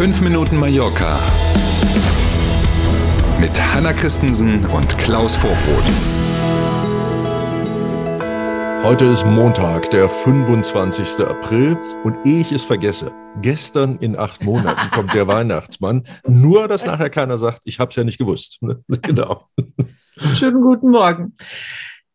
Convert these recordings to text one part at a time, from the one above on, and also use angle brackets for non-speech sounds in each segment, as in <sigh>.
5 Minuten Mallorca mit Hanna Christensen und Klaus Vorbrot. Heute ist Montag, der 25. April und ehe ich es vergesse, gestern in acht Monaten <laughs> kommt der Weihnachtsmann, nur dass nachher keiner sagt, ich habe es ja nicht gewusst. <laughs> genau. Schönen guten Morgen.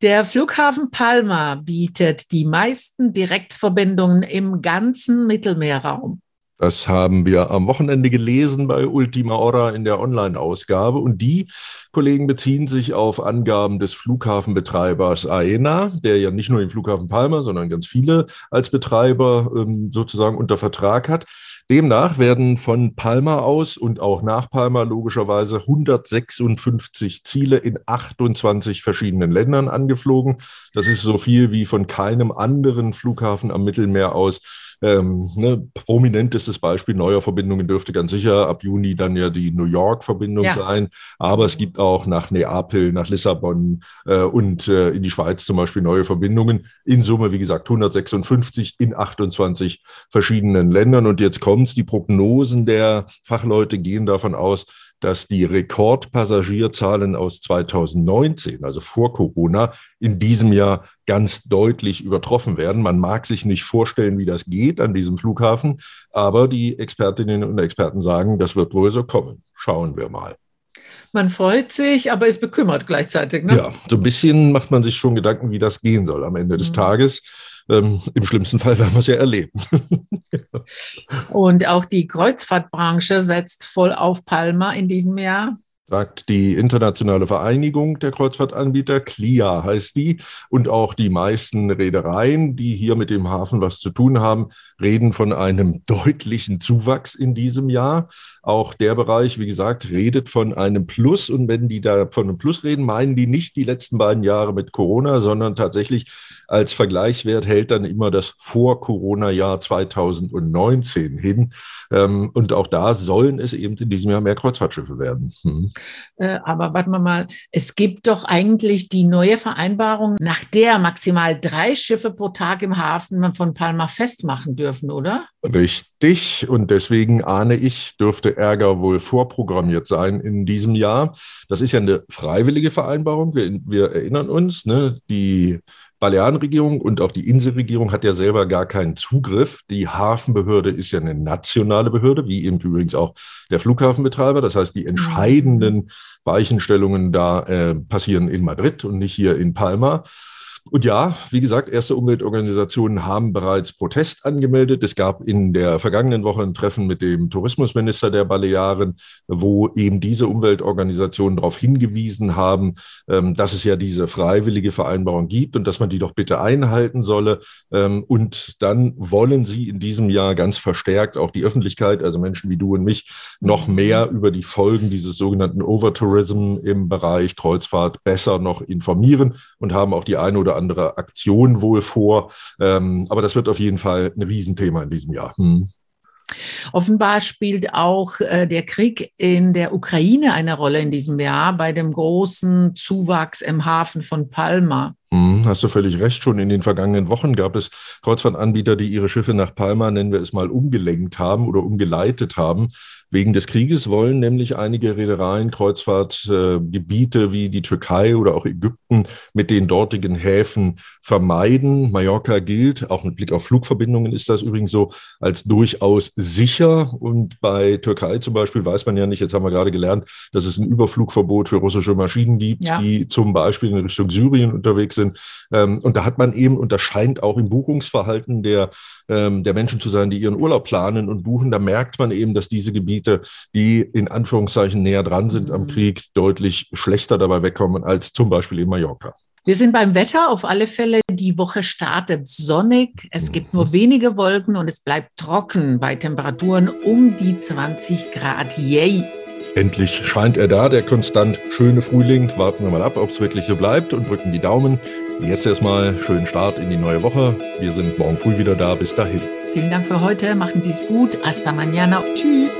Der Flughafen Palma bietet die meisten Direktverbindungen im ganzen Mittelmeerraum. Das haben wir am Wochenende gelesen bei Ultima Hora in der Online-Ausgabe. Und die Kollegen beziehen sich auf Angaben des Flughafenbetreibers AENA, der ja nicht nur den Flughafen Palma, sondern ganz viele als Betreiber ähm, sozusagen unter Vertrag hat. Demnach werden von Palma aus und auch nach Palma logischerweise 156 Ziele in 28 verschiedenen Ländern angeflogen. Das ist so viel wie von keinem anderen Flughafen am Mittelmeer aus ähm, ne, prominentestes Beispiel neuer Verbindungen dürfte ganz sicher ab Juni dann ja die New York-Verbindung ja. sein. Aber es gibt auch nach Neapel, nach Lissabon äh, und äh, in die Schweiz zum Beispiel neue Verbindungen. In Summe, wie gesagt, 156 in 28 verschiedenen Ländern. Und jetzt kommt's, die Prognosen der Fachleute gehen davon aus, dass die Rekordpassagierzahlen aus 2019, also vor Corona, in diesem Jahr ganz deutlich übertroffen werden. Man mag sich nicht vorstellen, wie das geht an diesem Flughafen, aber die Expertinnen und Experten sagen, das wird wohl so kommen. Schauen wir mal. Man freut sich, aber ist bekümmert gleichzeitig. Ne? Ja, so ein bisschen macht man sich schon Gedanken, wie das gehen soll am Ende des mhm. Tages. Ähm, Im schlimmsten Fall werden wir es ja erleben. Und auch die Kreuzfahrtbranche setzt voll auf Palma in diesem Jahr sagt die Internationale Vereinigung der Kreuzfahrtanbieter, CLIA heißt die, und auch die meisten Reedereien, die hier mit dem Hafen was zu tun haben, reden von einem deutlichen Zuwachs in diesem Jahr. Auch der Bereich, wie gesagt, redet von einem Plus. Und wenn die da von einem Plus reden, meinen die nicht die letzten beiden Jahre mit Corona, sondern tatsächlich als Vergleichswert hält dann immer das Vor-Corona-Jahr 2019 hin. Ähm, und auch da sollen es eben in diesem Jahr mehr Kreuzfahrtschiffe werden. Hm. Äh, aber warten wir mal, es gibt doch eigentlich die neue Vereinbarung, nach der maximal drei Schiffe pro Tag im Hafen von Palma festmachen dürfen, oder? Richtig. Und deswegen ahne ich, dürfte Ärger wohl vorprogrammiert sein in diesem Jahr. Das ist ja eine freiwillige Vereinbarung. Wir, wir erinnern uns, ne, die Balearenregierung und auch die Inselregierung hat ja selber gar keinen Zugriff. Die Hafenbehörde ist ja eine nationale Behörde, wie eben übrigens auch der Flughafenbetreiber. Das heißt, die entscheidenden Weichenstellungen da äh, passieren in Madrid und nicht hier in Palma. Und ja, wie gesagt, erste Umweltorganisationen haben bereits Protest angemeldet. Es gab in der vergangenen Woche ein Treffen mit dem Tourismusminister der Balearen, wo eben diese Umweltorganisationen darauf hingewiesen haben, ähm, dass es ja diese freiwillige Vereinbarung gibt und dass man die doch bitte einhalten solle. Ähm, und dann wollen sie in diesem Jahr ganz verstärkt auch die Öffentlichkeit, also Menschen wie du und mich, noch mehr über die Folgen dieses sogenannten Overtourism im Bereich Kreuzfahrt besser noch informieren und haben auch die eine oder andere Aktion wohl vor. Ähm, aber das wird auf jeden Fall ein Riesenthema in diesem Jahr. Hm. Offenbar spielt auch äh, der Krieg in der Ukraine eine Rolle in diesem Jahr bei dem großen Zuwachs im Hafen von Palma. Hm, hast du völlig recht. Schon in den vergangenen Wochen gab es Kreuzfahrtanbieter, die ihre Schiffe nach Palma, nennen wir es mal, umgelenkt haben oder umgeleitet haben. Wegen des Krieges wollen nämlich einige Reedereien Kreuzfahrtgebiete äh, wie die Türkei oder auch Ägypten mit den dortigen Häfen vermeiden. Mallorca gilt, auch mit Blick auf Flugverbindungen ist das übrigens so, als durchaus sicher. Und bei Türkei zum Beispiel weiß man ja nicht, jetzt haben wir gerade gelernt, dass es ein Überflugverbot für russische Maschinen gibt, ja. die zum Beispiel in Richtung Syrien unterwegs sind. Ähm, und da hat man eben, und das scheint auch im Buchungsverhalten der, ähm, der Menschen zu sein, die ihren Urlaub planen und buchen, da merkt man eben, dass diese Gebiete, die in Anführungszeichen näher dran sind am mhm. Krieg, deutlich schlechter dabei wegkommen als zum Beispiel in Mallorca. Wir sind beim Wetter auf alle Fälle. Die Woche startet sonnig. Es gibt nur wenige Wolken und es bleibt trocken bei Temperaturen um die 20 Grad. Yay! Endlich scheint er da, der konstant schöne Frühling. Warten wir mal ab, ob es wirklich so bleibt und drücken die Daumen. Jetzt erstmal schönen Start in die neue Woche. Wir sind morgen früh wieder da. Bis dahin. Vielen Dank für heute. Machen Sie es gut. Hasta mañana. Tschüss.